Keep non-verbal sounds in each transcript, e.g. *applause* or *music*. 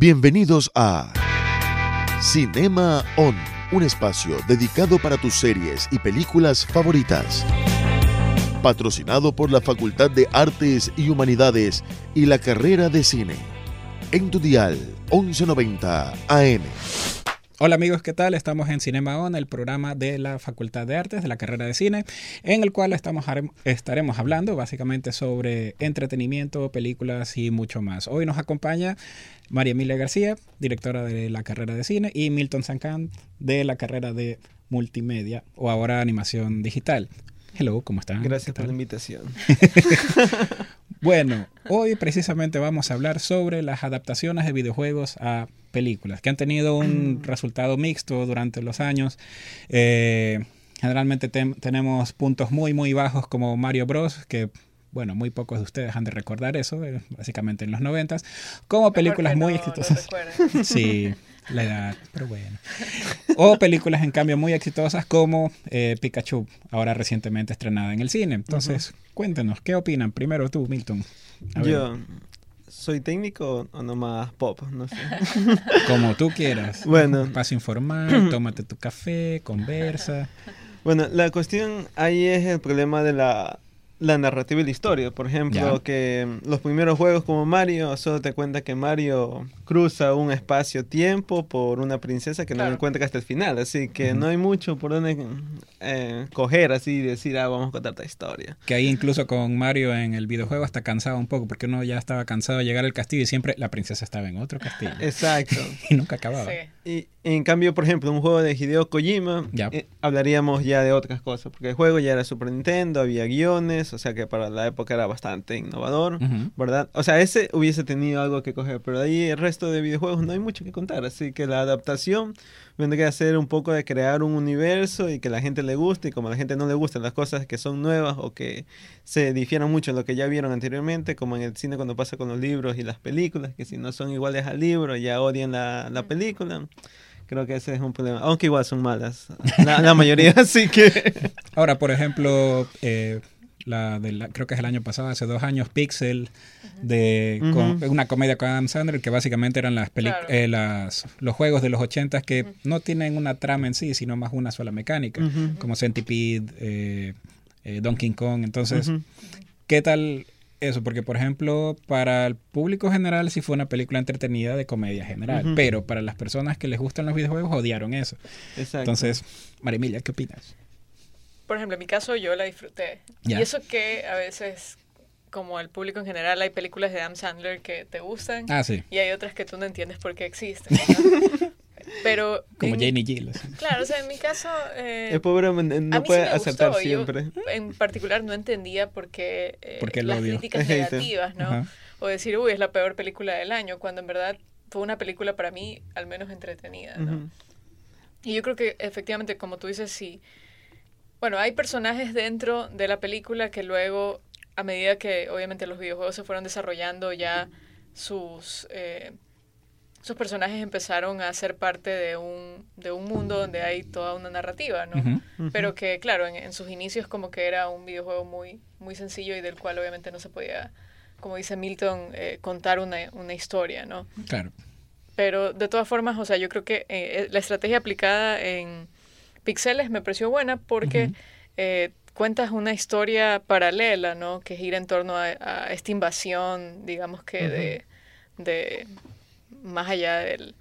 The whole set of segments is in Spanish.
Bienvenidos a Cinema On, un espacio dedicado para tus series y películas favoritas. Patrocinado por la Facultad de Artes y Humanidades y la carrera de cine. En tu dial 1190 AM. Hola amigos, ¿qué tal? Estamos en Cinema On, el programa de la Facultad de Artes de la carrera de cine, en el cual estamos, estaremos hablando básicamente sobre entretenimiento, películas y mucho más. Hoy nos acompaña María Emilia García, directora de la carrera de cine, y Milton Sancant de la carrera de multimedia o ahora animación digital. Hello, ¿cómo están? Gracias por la invitación. *laughs* bueno, hoy precisamente vamos a hablar sobre las adaptaciones de videojuegos a películas, que han tenido un resultado mixto durante los años. Eh, generalmente tenemos puntos muy, muy bajos como Mario Bros, que bueno, muy pocos de ustedes han de recordar eso, eh, básicamente en los noventas, como películas muy exitosas. *laughs* sí, la edad, pero bueno. O películas, en cambio, muy exitosas como eh, Pikachu, ahora recientemente estrenada en el cine. Entonces, cuéntenos, ¿qué opinan? Primero tú, Milton. Yo, ¿soy técnico o nomás pop? No sé. *laughs* Como tú quieras. Bueno. Paso informal, *clears throat* tómate tu café, conversa. Bueno, la cuestión ahí es el problema de la la narrativa y la historia. Por ejemplo, que los primeros juegos como Mario solo te cuenta que Mario cruza un espacio-tiempo por una princesa que no lo encuentra hasta el final. Así que no hay mucho por donde eh, coger así y decir, ah, vamos a contar esta historia. Que ahí incluso con Mario en el videojuego hasta cansaba un poco, porque uno ya estaba cansado de llegar al castillo y siempre la princesa estaba en otro castillo. Exacto. *laughs* y nunca acababa. Y en cambio, por ejemplo, un juego de Hideo Kojima, eh, hablaríamos ya de otras cosas, porque el juego ya era Super Nintendo, había guiones, o sea que para la época era bastante innovador, ¿verdad? O sea, ese hubiese tenido algo que coger, pero de ahí el resto de videojuegos no hay mucho que contar, así que la adaptación vendría a ser un poco de crear un universo y que la gente le guste, y como a la gente no le gustan las cosas que son nuevas o que se difieran mucho de lo que ya vieron anteriormente, como en el cine cuando pasa con los libros y las películas, que si no son iguales al libro ya odian la, la película. Creo que ese es un problema. Aunque igual son malas. La, mayoría, *laughs* así que. Ahora, por ejemplo, eh, la de la, creo que es el año pasado, hace dos años, Pixel, de una comedia con Adam Sandler, que básicamente eran las, eh, las los juegos de los ochentas que no tienen una trama en sí, sino más una sola mecánica, como Centipede, eh, Donkey Kong. Entonces, ¿qué tal eso, porque por ejemplo, para el público general sí fue una película entretenida de comedia general, pero para las personas que les gustan los videojuegos odiaron eso. Exacto. Entonces, Marimilia, ¿qué opinas? Por ejemplo, en mi caso yo la disfruté. Y eso que a veces, como el público en general, hay películas de Adam Sandler que te gustan ah, sí. y hay otras que tú no entiendes por qué existen. *laughs* Pero como Janie Gill. Claro, o sea, en mi caso eh, el pobre no puede aceptar siempre. en particular no entendía por qué, eh, las críticas *laughs* negativas, ¿no? O decir, uy, es la peor película del año, cuando en verdad fue una película para mí al menos entretenida, ¿no? Y yo creo que efectivamente, como tú dices, sí. Bueno, hay personajes dentro de la película que luego, a medida que obviamente los videojuegos se fueron desarrollando, ya sus eh, esos personajes empezaron a ser parte de un, de un mundo donde hay toda una narrativa, ¿no? Pero que, claro, en, sus inicios como que era un videojuego muy, muy sencillo y del cual obviamente no se podía, como dice Milton, eh, contar una, una, historia, ¿no? Claro. Pero de todas formas, o sea, yo creo que eh, la estrategia aplicada en Pixeles me pareció buena porque eh, cuentas una historia paralela, ¿no? Que gira en torno a, esta invasión, digamos que de, de más allá del,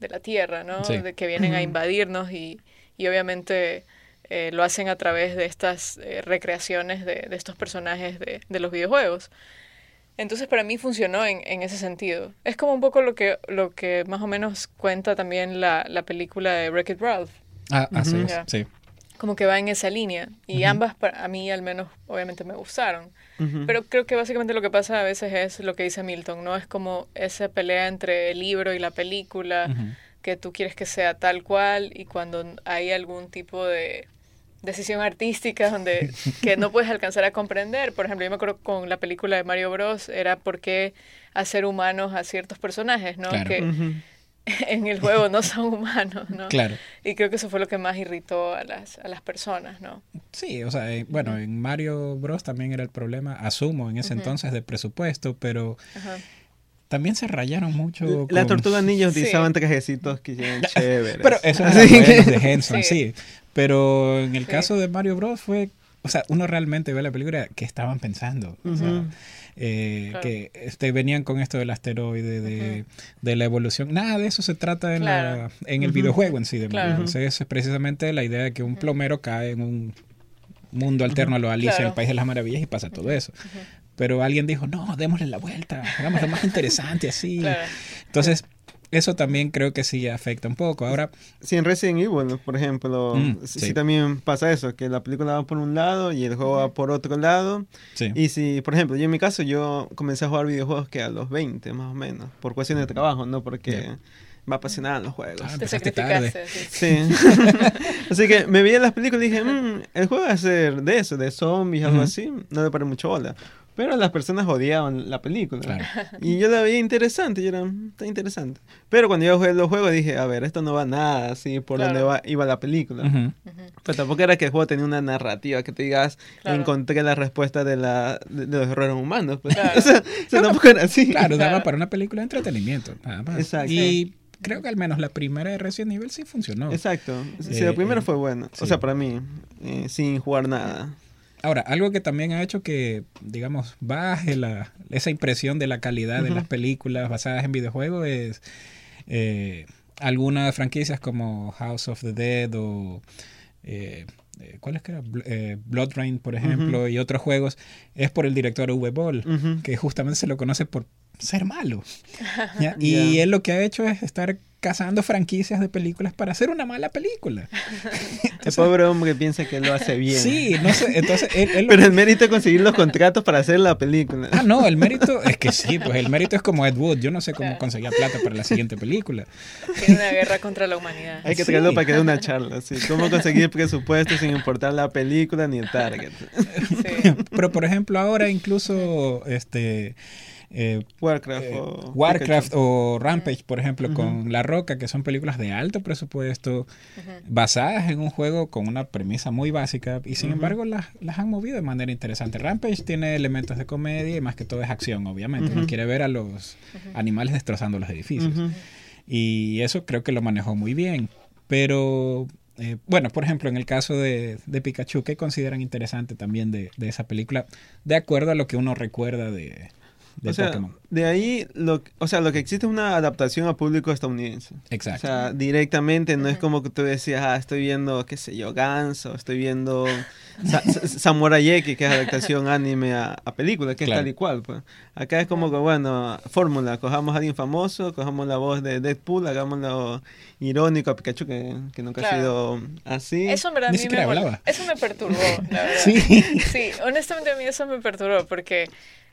de la Tierra, ¿no? De que vienen a invadirnos y, y obviamente eh, lo hacen a través de estas eh, recreaciones de, de, estos personajes de, de, los videojuegos. Entonces para mí funcionó en, en, ese sentido. Es como un poco lo que, lo que más o menos cuenta también la, la película de Wreck-It Ralph. Ah, así sí. Como que va en esa línea. Y ambas a mí al menos obviamente me gustaron. Pero creo que básicamente lo que pasa a veces es lo que dice Milton, ¿no? Es como esa pelea entre el libro y la película, que tú quieres que sea tal cual y cuando hay algún tipo de decisión artística donde *laughs* que no puedes alcanzar a comprender. Por ejemplo, yo me acuerdo con la película de Mario Bros. era por qué hacer humanos a ciertos personajes, ¿no? Que, *laughs* en el juego no son humanos, ¿no? Claro. Y creo que eso fue lo que más irritó a las, a las personas, ¿no? Sí, o sea, eh, bueno, en Mario Bros. también era el problema, asumo, en ese entonces de presupuesto, pero también se rayaron mucho. Las tortugas *laughs* niños utilizaban trajecitos que eran chéveres. Pero eso es *laughs* de Henson, sí. Pero en el caso de Mario Bros. fue. O sea, uno realmente ve la película que estaban pensando. Eh, que este, venían con esto del asteroide, de, de, la evolución. Nada de eso se trata en, la, en el videojuego en sí. De Entonces, es precisamente la idea de que un plomero cae en un mundo alterno a lo Alicia en el País de las Maravillas y pasa todo eso. Pero alguien dijo, no, démosle la vuelta, hagámoslo más interesante así. Entonces, eso también creo que sí afecta un poco. Ahora, si en Resident Evil, por ejemplo, mm, sí. también pasa eso, que la película va por un lado y el juego va por otro lado. Y si, por ejemplo, yo en mi caso, yo comencé a jugar videojuegos que a los 20 más o menos, por cuestiones de trabajo, no porque me apasionaban los juegos. Ah, Te sacrificaste. Sí. *laughs* así que me vi en las películas y dije, mmm, el juego va a ser de eso, de zombies, algo así, no le paré mucho bola. Pero las personas odiaban la película. *laughs* Y yo la veía interesante, y era, mm, está interesante. Pero cuando yo jugué los juegos dije, a ver, esto no va nada así por donde va, iba la película. Pero tampoco era que el juego tenía una narrativa que te digas, encontré la respuesta de, la, de, los errores humanos. Pues. *laughs* o sea, tampoco era así. Claro, daba para una película de entretenimiento. Exacto. Y creo que al menos la primera de Resident Evil sí funcionó. Exacto. Sí, la primera eh, fue buena. O sea, para mí, eh, sin jugar nada. Ahora, algo que también ha hecho que, digamos, baje la, esa impresión de la calidad de las películas basadas en videojuegos es eh, algunas franquicias como House of the Dead o... Eh, eh ¿Cuál es que era? Eh, Blood Rain, por ejemplo, y otros juegos, es por el director Uwe Boll, que justamente se lo conoce por ser malo. *laughs* Y él lo que ha hecho es estar cazando franquicias de películas para hacer una mala película. *laughs* el pobre hombre piensa que lo hace bien. Sí, no sé, entonces él, Pero el mérito es conseguir los contratos para hacer la película. Ah, no, el mérito es que sí, pues el mérito es como Ed Wood. Yo no sé cómo conseguía plata para la siguiente película. Tiene una guerra contra la humanidad. Hay que traerlo para que dé una charla, sí. Cómo conseguir presupuesto sin importar la película ni el target. Sí. Pero por ejemplo ahora incluso este eh, Warcraft, eh, o, Warcraft o Rampage, por ejemplo, con La Roca, que son películas de alto presupuesto, basadas en un juego con una premisa muy básica, y sin embargo las, han movido de manera interesante. Rampage tiene elementos de comedia y más que todo es acción, obviamente. Uno quiere ver a los animales destrozando los edificios. Y eso creo que lo manejó muy bien. Pero eh, bueno, por ejemplo, en el caso de, de Pikachu, ¿qué consideran interesante también de, de, esa película? De acuerdo a lo que uno recuerda de, o sea, De ahí, lo, o sea, lo que existe es una adaptación a público estadounidense. Exacto. O sea, directamente no es como que tú decías, ah, estoy viendo, qué sé yo, Ganso, estoy viendo *laughs* Samurai X, que es adaptación anime a, película, que es tal y cual. Pues. Acá es como que, bueno, fórmula, cojamos a alguien famoso, cojamos la voz de Deadpool, hagámoslo irónico a Pikachu, que, que nunca ha sido así. Eso, me, eso me perturbó, la *laughs* verdad. sí. sí, honestamente a mí eso me perturbó, porque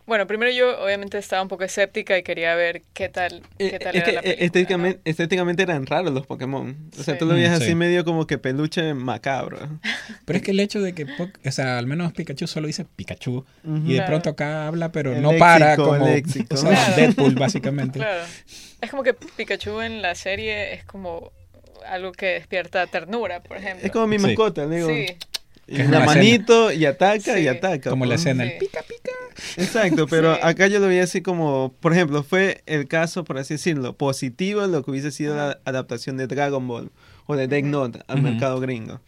bueno, primero yo obviamente estaba un poco escéptica y quería ver qué tal, qué eh, tal era la película, estéticamente, estéticamente, eran raros los Pokémon. O sea, tú lo veías así medio como que peluche macabro. *laughs* Pero es que el hecho de que, o sea, al menos Pikachu solo dice Pikachu y de pronto acá habla, pero no para como o sea, Deadpool *laughs* básicamente. Claro. Es como que Pikachu en la serie es como algo que despierta ternura, por ejemplo. Es como mi mascota, digo. Sí. Y una manito y ataca y ataca. Como la escena, el pica pica. Exacto, pero acá yo lo veía así como, por ejemplo, fue el caso, por así decirlo, positivo en lo que hubiese sido la adaptación de Dragon Ball o de Death Note al mercado gringo.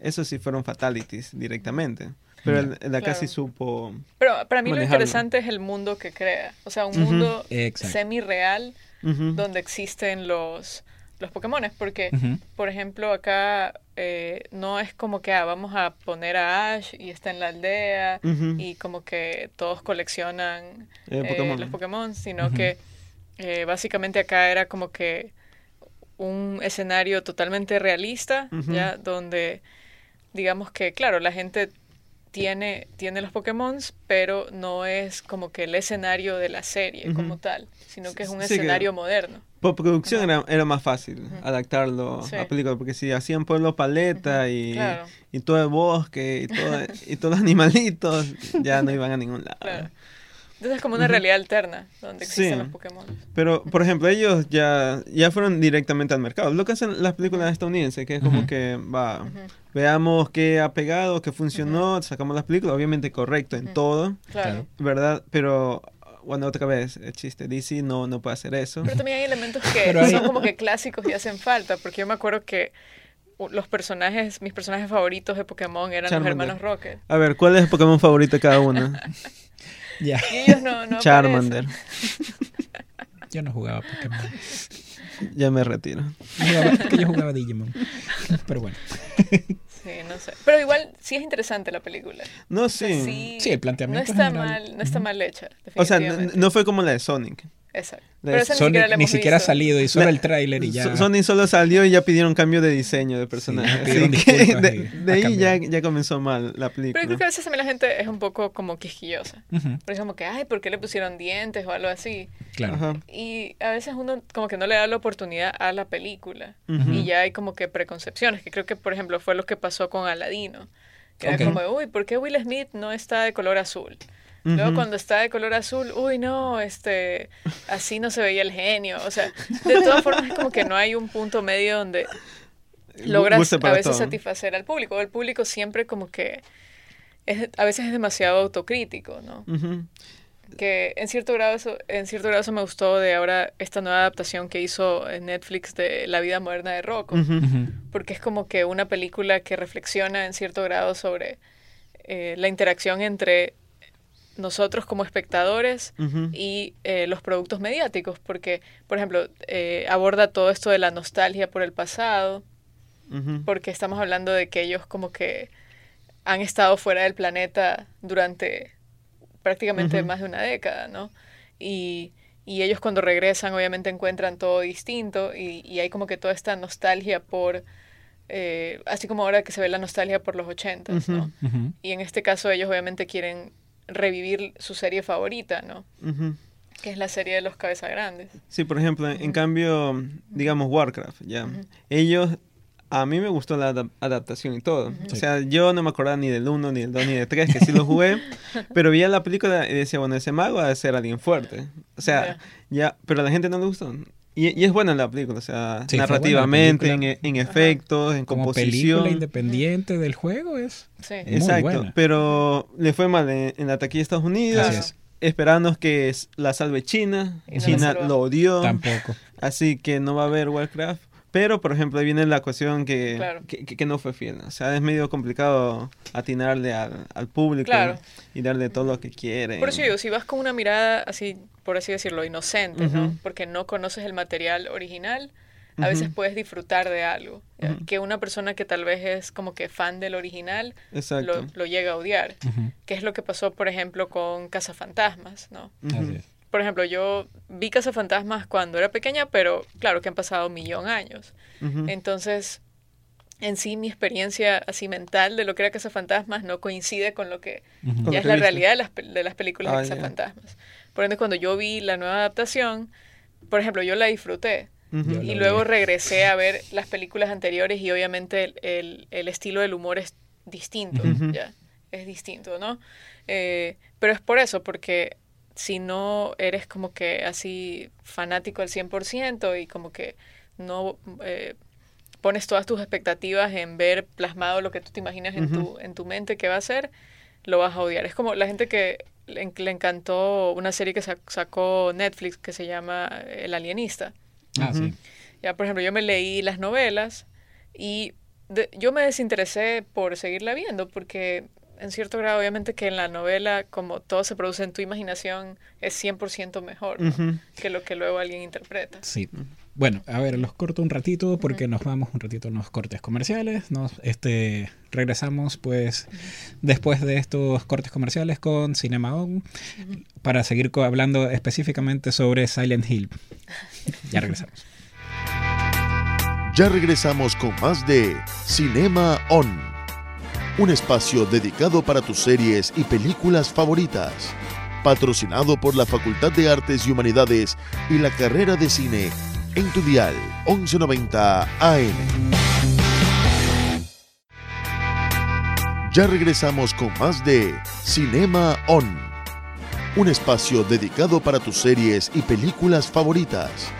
Eso sí fueron fatalities directamente. Pero el, acá sí supo. Pero para mí lo interesante es el mundo que crea. O sea, un mundo semi-real donde existen los los Pokémon, porque, por ejemplo, acá eh, no es como que ah, vamos a poner a Ash y está en la aldea y como que todos coleccionan eh, eh, los Pokémon, sino que básicamente acá era como que un escenario totalmente realista, ya donde digamos que, claro, la gente tiene, tiene los Pokémon, pero no es como que el escenario de la serie como tal, sino que es un escenario moderno. Por producción era, era, más fácil adaptarlo a película, porque si hacían pueblo paleta y, y, todo el bosque y, todo, y todos los *laughs* animalitos, ya no iban a ningún lado. Entonces es como una realidad alterna donde existen los Pokémon. Pero, por ejemplo, ellos ya, ya fueron directamente al mercado. Lo que hacen las películas estadounidenses, que es como que, va, veamos qué ha pegado, qué funcionó, sacamos las películas, obviamente correcto en todo, claro. ¿verdad? Pero bueno, otra vez, el chiste, DC no, no puede hacer eso. Pero también hay elementos que son como que clásicos y hacen falta, porque yo me acuerdo que los personajes, mis personajes favoritos de Pokémon eran los hermanos Rocket. A ver, ¿cuál es el Pokémon favorito de cada uno? *laughs* ya. Y ellos no, no Charmander. Yo no jugaba Pokémon. Ya me retiro. es que yo jugaba Digimon. Pero bueno. Sí, no sé. Pero igual sí es interesante la película. No, sí. sí, el planteamiento. No está, mal, no está mal hecha. O sea, no, fue como la de Sonic. Exacto. Pero ni siquiera, ha salido y solo el tráiler y ya. Sony solo salió y ya pidieron cambio de diseño de personaje. *laughs* de, ahí ya, ya, comenzó mal la película. Pero creo que a veces también la gente es un poco como quisquillosa. Por ejemplo, que, ay, ¿por qué le pusieron dientes o algo así? Claro. Y a veces uno como que no le da la oportunidad a la película. Y ya hay como que preconcepciones, que creo que, por ejemplo, fue lo que pasó con Aladino. Que era como, uy, ¿por qué Will Smith no está de color azul? Luego cuando está de color azul, uy no, este, así no se veía el genio. O sea, de todas formas es como que no hay un punto medio donde logras a veces satisfacer al público. El público siempre como que es, a veces es demasiado autocrítico, ¿no? Que en cierto grado eso, en cierto grado eso me gustó de ahora esta nueva adaptación que hizo en Netflix de La vida moderna de Rocco. Porque es como que una película que reflexiona en cierto grado sobre eh, la interacción entre nosotros como espectadores y eh, los productos mediáticos, porque, por ejemplo, eh, aborda todo esto de la nostalgia por el pasado, porque estamos hablando de que ellos como que han estado fuera del planeta durante prácticamente más de una década, ¿no? Y, y, ellos cuando regresan obviamente encuentran todo distinto y, y hay como que toda esta nostalgia por... Eh, así como ahora que se ve la nostalgia por los ochentas, ¿no? Y en este caso ellos obviamente quieren revivir su serie favorita, ¿no? Que es la serie de los cabezas grandes. Sí, por ejemplo, en cambio, digamos Warcraft, ya. Ellos, a mí me gustó la adaptación y todo. O sea, yo no me acordaba ni del 1, ni del 2, ni del 3, que sí lo jugué, *laughs* pero vi la película y decía, bueno, ese mago va a ser alguien fuerte. O sea, ya, pero a la gente no le gustó. Y, es buena la película, o sea, narrativamente, en, en, efectos, en Como composición. película independiente del juego es. Sí. Exacto, pero le fue mal en, la taquilla de Estados Unidos. Esperando que la salve China. China lo odió. Tampoco. Así que no va a haber Warcraft. Pero, por ejemplo, ahí viene la cuestión que, que, no fue fiel. O sea, es medio complicado atinarle al, al público y darle todo lo que quiere. Por eso digo, si vas con una mirada así, por así decirlo, inocente, ¿no? Porque no conoces el material original, a veces puedes disfrutar de algo. Que una persona que tal vez es como que fan del original lo, lo, llega a odiar. Que es lo que pasó, por ejemplo, con Cazafantasmas, ¿no? Por ejemplo, yo vi Fantasmas cuando era pequeña, pero claro que han pasado un millón de años. Entonces, en sí mi experiencia así mental de lo que era Fantasmas no coincide con lo que ya es la realidad de las, de las películas de de Cazafantasmas. Por ende, cuando yo vi la nueva adaptación, por ejemplo, yo la disfruté. Y luego regresé a ver las películas anteriores y obviamente el, el, estilo del humor es distinto, ya, es distinto, ¿no? Eh, pero es por eso, porque si no eres como que así fanático al 100% y como que no eh, pones todas tus expectativas en ver plasmado lo que tú te imaginas en, tu, en tu mente que va a ser, lo vas a odiar. Es como la gente que le, encantó una serie que sacó Netflix que se llama El Alienista. Ah, sí. Ya, por ejemplo, yo me leí las novelas y yo me desinteresé por seguirla viendo porque en cierto grado, obviamente que en la novela, como todo se produce en tu imaginación, es 100% mejor que lo que luego alguien interpreta. Sí. Bueno, a ver, los corto un ratito porque nos vamos un ratito a unos cortes comerciales. Nos, este, regresamos pues después de estos cortes comerciales con Cinema On para seguir hablando específicamente sobre Silent Hill. Ya regresamos. Ya regresamos con más de Cinema On un espacio dedicado para tus series y películas favoritas, patrocinado por la Facultad de Artes y Humanidades y la carrera de cine en tu dial 1190 AM. Ya regresamos con más de Cinema On, un espacio dedicado para tus series y películas favoritas,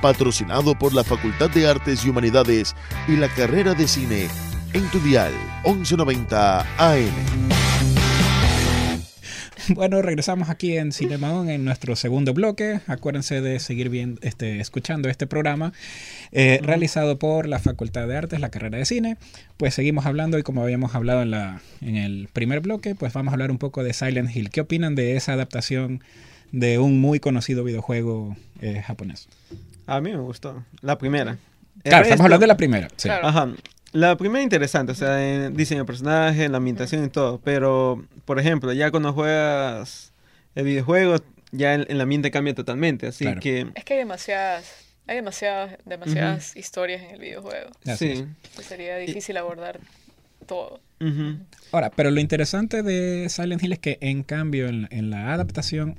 patrocinado por la Facultad de Artes y Humanidades y la carrera de cine en tu dial 1190 AM. Bueno, regresamos aquí en Cinemaon en nuestro segundo bloque. Acuérdense de seguir bien, este, escuchando este programa eh, realizado por la Facultad de Artes, la carrera de cine. Pues seguimos hablando y como habíamos hablado en, la, en el primer bloque, pues vamos a hablar un poco de Silent Hill. ¿Qué opinan de esa adaptación de un muy conocido videojuego eh, japonés? A mí me gustó. La primera. claro, estamos hablando de la primera. Ajá. La primera interesante, o sea, en diseño de personaje, la ambientación y todo. Pero, por ejemplo, ya cuando juegas el videojuego, ya el, ambiente cambia totalmente. Así que. Es que hay demasiadas. Hay demasiadas, demasiadas historias en el videojuego. sí. sería difícil abordar todo. Ahora, pero lo interesante de Silent Hill es que, en cambio, en la adaptación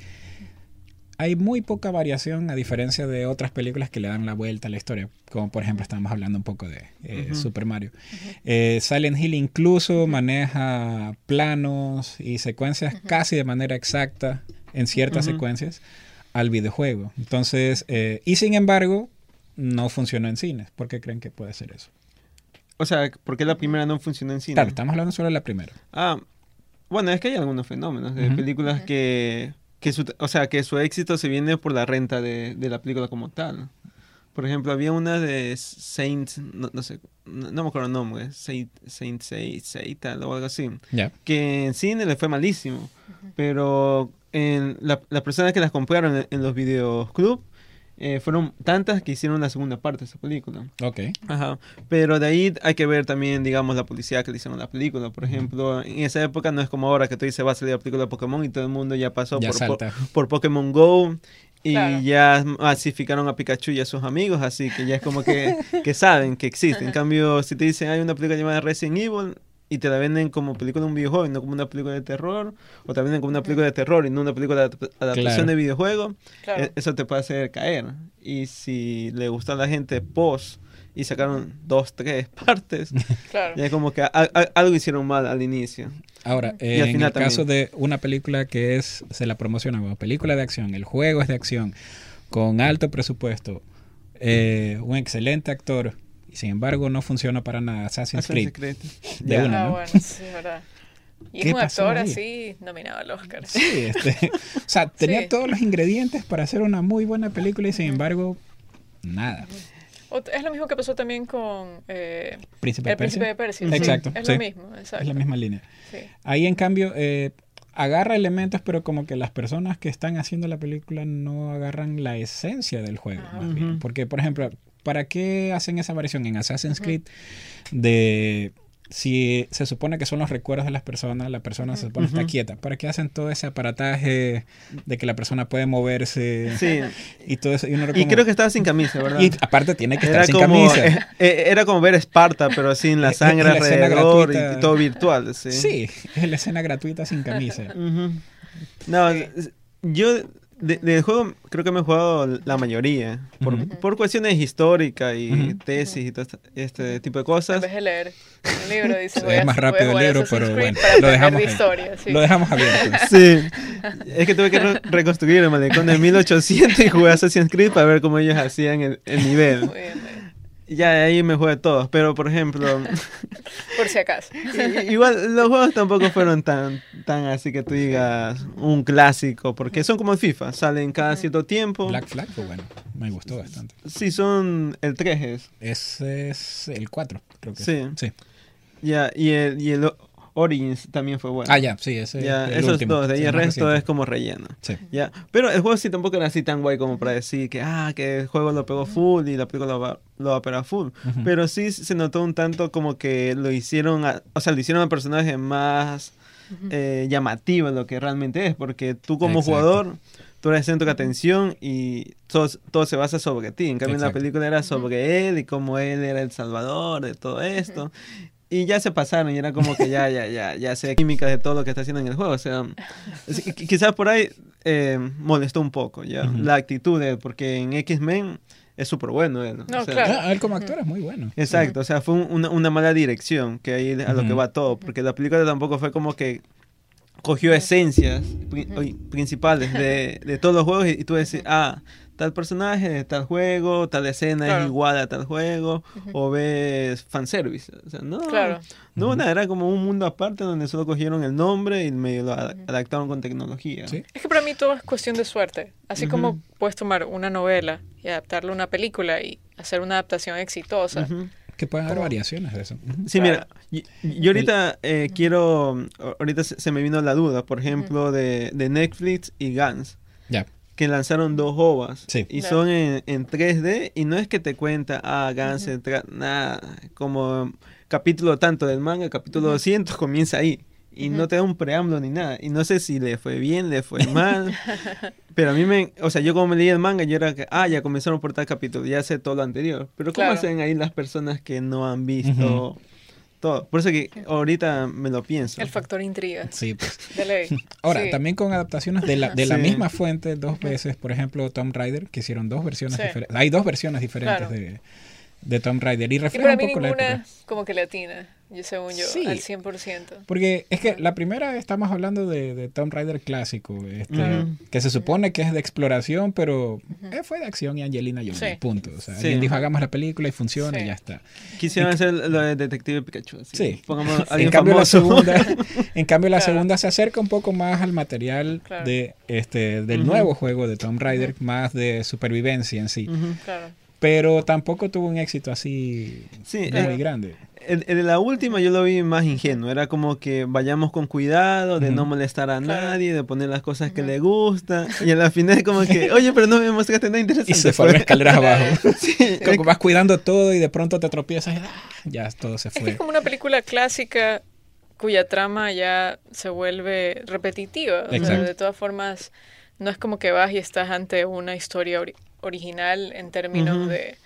hay muy poca variación a diferencia de otras películas que le dan la vuelta a la historia, como por ejemplo estamos hablando un poco de eh, Super Mario. Eh, Silent Hill incluso maneja planos y secuencias casi de manera exacta en ciertas secuencias al videojuego. Entonces, eh, y sin embargo, no funcionó en cines. ¿Por qué creen que puede ser eso? O sea, ¿por qué la primera no funcionó en cine? Claro, estamos hablando solo de la primera. Ah, bueno, es que hay algunos fenómenos de películas que que su, o sea, que su éxito se viene por la renta de, la película como tal. Por ejemplo, había una de Saint, no, sé, no, me acuerdo el nombre, Saint, Saint, Saint, o algo así, que en cine le fue malísimo, pero en la, las personas que las compraron en, en los videoclubs eh, fueron tantas que hicieron la segunda parte de esa película. Ok. Ajá. Pero de ahí hay que ver también, digamos, la publicidad que le hicieron a la película. Por ejemplo, en esa época no es como ahora que tú dices va a salir la película de Pokémon y todo el mundo ya pasó por, por, Pokémon Go y ya masificaron a Pikachu y a sus amigos, así que ya es como que, *laughs* que saben que existe. En cambio, si te dicen hay una película llamada Resident Evil, y te la venden como película de un videojuego y no como una película de terror, o te la venden como una película de terror y no una película de adaptación de videojuego, e-, eso te puede hacer caer. Y si le gusta a la gente post y sacaron dos, tres *laughs* partes, ya como que algo hicieron mal al inicio. Ahora, en el caso de una película que es, se la promociona como película de acción, el juego es de acción, con alto presupuesto, eh, un excelente actor, sin embargo, no funciona para nada Assassin's, Creed. De una, ah, bueno, sí, verdad. Y es un actor así nominado al Oscar. Sí, este, *laughs* o sea, tenía todos los ingredientes para hacer una muy buena película y sin embargo, nada. Es lo mismo que pasó también con eh, Príncipe El Príncipe de Persia. Exacto. Es lo mismo, exacto. Es la misma línea. Ahí, en cambio, eh, agarra elementos, pero como que las personas que están haciendo la película no agarran la esencia del juego. Más bien. Porque, por ejemplo, ¿Para qué hacen esa variación en Assassin's Creed de si se supone que son los recuerdos de las personas, la persona se supone que está quieta. ¿Para qué hacen todo ese aparataje de que la persona puede moverse? Sí. Y todo eso. Y, creo que estaba sin camisa, ¿verdad? Y aparte tiene que estar sin camisa. Eh, eh, era como ver Esparta, pero sin *laughs* la sangre alrededor y, todo virtual. Sí. sí, *laughs* es la escena gratuita sin camisa. No, yo del juego creo que me he jugado la mayoría. Por, por cuestiones históricas y tesis y todo este, este tipo de cosas. En vez de leer el libro, dice. es más rápido el libro, pero bueno. Lo dejamos, historia, sí. lo dejamos abierto. *laughs* Sí. Es que tuve que reconstruir el malecón de 1800 y jugué Assassin's Creed para ver cómo ellos hacían el, el nivel. Muy bien, ya ahí me jugué todos, pero por ejemplo... *laughs* por si acaso. igual los juegos tampoco fueron tan, tan así que tú digas un clásico, porque son como el FIFA, salen cada cierto tiempo. Black Flag, pues bueno, me gustó bastante. Sí, son el 3 es. Ese es el 4, creo que. Sí. Sí. Ya, y el, y el Origins también fue bueno. Ah, ya, sí, ese ya, esos dos, de ahí el resto es como relleno. Sí. Ya, pero el juego sí tampoco era así tan guay como para decir que, ah, que el juego lo pegó full y la película lo va, lo va a pegar full. Pero sí se notó un tanto como que lo hicieron, o sea, lo hicieron al personaje más eh, llamativo de lo que realmente es, porque tú como jugador tú eres el centro de atención y todo, todo, se basa sobre ti. En cambio, la película era sobre él y cómo él era el salvador de todo esto y ya se pasaron y era como que ya, ya, ya, ya sé química de todo lo que está haciendo en el juego. O sea, quizás por ahí eh, molestó un poco, ¿ya? La actitud de él, porque en X-Men es súper bueno él. No, claro. Ah, él como actor es muy bueno. Exacto, o sea, fue una, una, mala dirección que ahí a lo que va todo, porque la película tampoco fue como que cogió esencias principales de, de, todos los juegos y, tú decís, ah, tal personaje de tal juego, tal escena es igual a tal juego, o ves fanservice. O sea, no, claro. no era como un mundo aparte donde solo cogieron el nombre y medio lo adaptaron con tecnología. Es que para mí todo es cuestión de suerte. Así como puedes tomar una novela y adaptarla a una película y hacer una adaptación exitosa. Que pueden haber variaciones de eso. Sí, mira, yo, ahorita eh, quiero, ahorita se me vino la duda, por ejemplo, de, de Netflix y Gans. Ya que lanzaron dos ovas y son en, en, 3D y no es que te cuenta, ah, Gans, nada, como capítulo tanto del manga, capítulo 200 comienza ahí y no te da un preámbulo ni nada y no sé si le fue bien, le fue *laughs* mal, pero a mí me, o sea, yo como me leí el manga yo era que, ah, ya comenzaron por tal capítulo, ya sé todo lo anterior, pero ¿cómo hacen ahí las personas que no han visto... Por eso que ahorita me lo pienso. El factor intriga. Sí, pues. *laughs* De ley. Ahora, también con adaptaciones de la, de la misma fuente dos veces, por ejemplo, Tom Raider, que hicieron dos versiones diferentes. Hay dos versiones diferentes de, de Tom Raider y refleja un poco la época. como que latina. Yo, según yo, al 100%. Porque es que la primera estamos hablando de, de Tomb Raider clásico, este, que se supone que es de exploración, pero eh, fue de acción y Angelina Jolie, punto. O sea, alguien dijo, hagamos la película y funciona y ya está. Quisieron hacer lo de Detective Pikachu. Sí. *laughs* *laughs* en, cambio, la segunda, en cambio, la segunda se acerca un poco más al material de este del nuevo juego de Tomb Raider, más de supervivencia en sí. Claro pero tampoco tuvo un éxito así muy eh, grande. De la última yo lo vi más ingenuo, era como que vayamos con cuidado, de no molestar a nadie, de poner las cosas que le gustan, y al *laughs* final como que, oye, pero no me mostraste nada interesante. Y se fueron escaleras *laughs* abajo. como vas cuidando todo y de pronto te tropiezas y ah, ya todo se fue. Es, como una película clásica cuya trama ya se vuelve repetitiva. de todas formas, no es como que vas y estás ante una historia original en términos de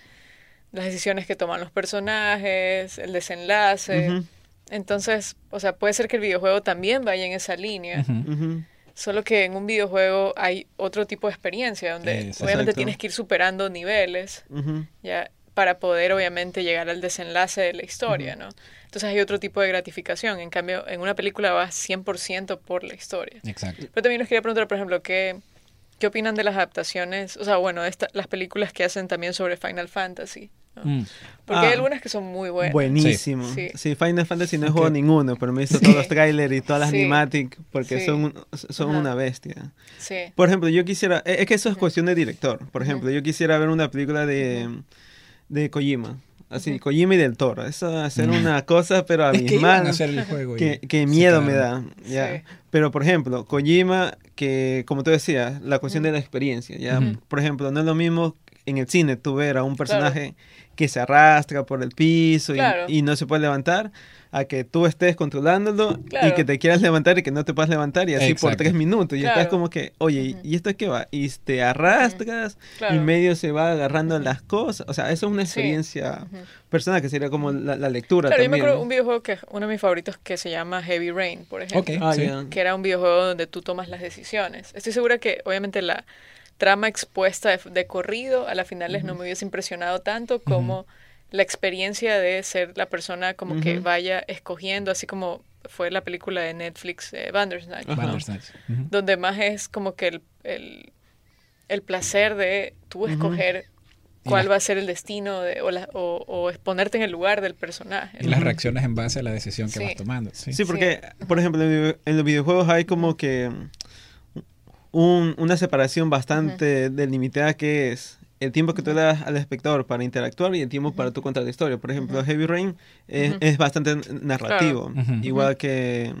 las decisiones que toman los personajes, el desenlace. Entonces, o sea, puede ser que el videojuego también vaya en esa línea. Solo que en un videojuego hay otro tipo de experiencia donde obviamente tienes que ir superando niveles ya para poder obviamente llegar al desenlace de la historia, ¿no? Entonces hay otro tipo de gratificación. En cambio, en una película vas 100% por la historia. Exacto. Pero también les quería preguntar, por ejemplo, ¿qué, ¿Qué opinan de las adaptaciones? O sea, bueno, las películas que hacen también sobre Final Fantasy. Mm. Porque hay ah, algunas que son muy buenas. Buenísimo. Sí. Final Fantasy no he jugado ninguno, pero me he visto todos los trailers y todas las sí. porque son, son una bestia. Sí. Por ejemplo, yo quisiera. Es que eso es cuestión de director. Por ejemplo, yo quisiera ver una película de, de Kojima. Así, Kojima y del Toro. Eso hacer una *laughs* cosa, pero abismal. Es que hacer el juego. Que, miedo me da. ¿ya? Pero, por ejemplo, Kojima, que como te decía, la cuestión de la experiencia. ¿ya? Por ejemplo, no es lo mismo en el cine tú ver a un personaje que se arrastra por el piso y, y, no se puede levantar a que tú estés controlándolo y que te quieras levantar y que no te puedas levantar y así por tres minutos. Y estás como que, oye, ¿y esto es qué va? Y te arrastras y medio se va agarrando las cosas. O sea, eso es una experiencia personal que sería como la, lectura. Claro, yo me acuerdo un videojuego que uno de mis favoritos que se llama Heavy Rain, por ejemplo. Ah, que era un videojuego donde tú tomas las decisiones. Estoy segura que obviamente la trama expuesta de, corrido a la finales no me hubiese impresionado tanto como la experiencia de ser la persona como que vaya escogiendo, así como fue la película de Netflix eh, Bandersnatch, donde más es como que el, el, placer de tú escoger cuál va a ser el destino de, o, la, o, ponerte en el lugar del personaje. Y las reacciones en base a la decisión que vas tomando. Sí, porque, por ejemplo, en los videojuegos hay como que un, una separación bastante delimitada que es el tiempo que tú le das al espectador para interactuar y el tiempo para tú contar la historia. Por ejemplo, Heavy Rain es, bastante narrativo, igual que,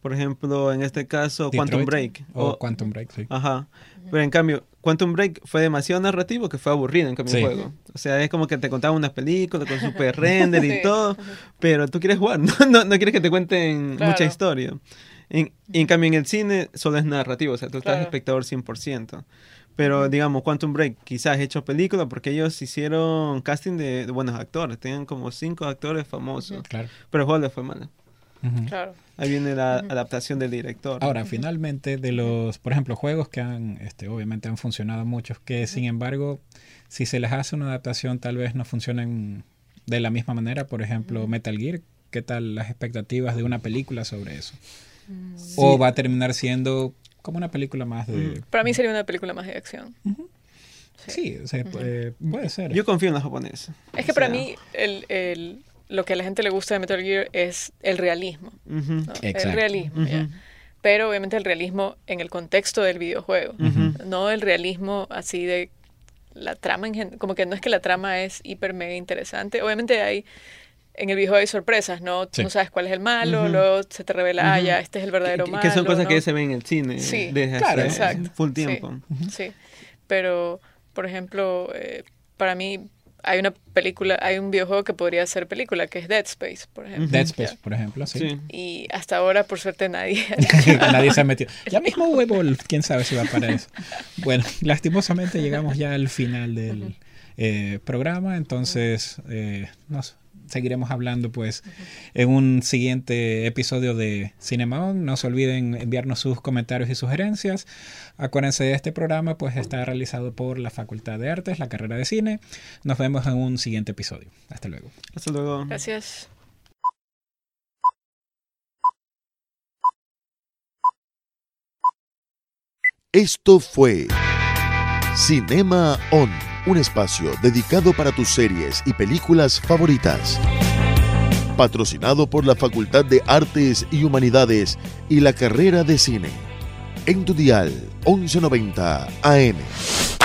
por ejemplo, en este caso, Quantum Break. O, Quantum Break, sí. Ajá. Pero en cambio, Quantum Break fue demasiado narrativo que fue aburrido en cambio el juego. O sea, es como que te contaban unas películas con *laughs* super render y todo, pero tú quieres jugar, *laughs* no, no, quieres que te cuenten mucha historia. En, en cambio, en el cine solo es narrativo, o sea, tú estás espectador 100%. Pero digamos, Quantum Break quizás hecho película porque ellos hicieron casting de, buenos actores. Tenían como cinco actores famosos. Claro. Pero el juego le fue mal. Claro. Ahí viene la adaptación del director. Ahora, finalmente, de los, por ejemplo, juegos que han, este, obviamente han funcionado muchos, que sin embargo, si se les hace una adaptación, tal vez no funcionen de la misma manera. Por ejemplo, Metal Gear, ¿qué tal las expectativas de una película sobre eso? Mm. O va a terminar siendo como una película más de... Para mí sería una película más de acción. Sí, puede ser. Yo confío en los japoneses. Es que para mí el, lo que a la gente le gusta de Metal Gear es el realismo. El realismo, Pero obviamente el realismo en el contexto del videojuego. No el realismo así de la trama, en, como que no es que la trama es hiper mega interesante. Obviamente hay en el videojuego hay sorpresas, ¿no? Tú no sabes cuál es el malo, luego se te revela, ah, ya, este es el verdadero malo. Que son cosas que se ven en el cine sí, desde claro, hace full tiempo. Sí, pero, por ejemplo, eh, para mí hay una película, hay un videojuego que podría ser película, que es Dead Space, por ejemplo. Dead Space, por ejemplo, sí. Y hasta ahora, por suerte, nadie... *laughs* nadie se ha metido. Ya mismo huevo, quién sabe si va para eso. Bueno, *laughs* lastimosamente llegamos ya al final del eh, programa, entonces, eh, no sé seguiremos hablando pues en un siguiente episodio de Cinema No se olviden enviarnos sus comentarios y sugerencias. Acuérdense de este programa pues está realizado por la Facultad de Artes, la carrera de cine. Nos vemos en un siguiente episodio. Hasta luego. Hasta luego. Gracias. Esto fue Cinema On un espacio dedicado para tus series y películas favoritas. Patrocinado por la Facultad de Artes y Humanidades y la carrera de cine. En tu dial 1190 AM.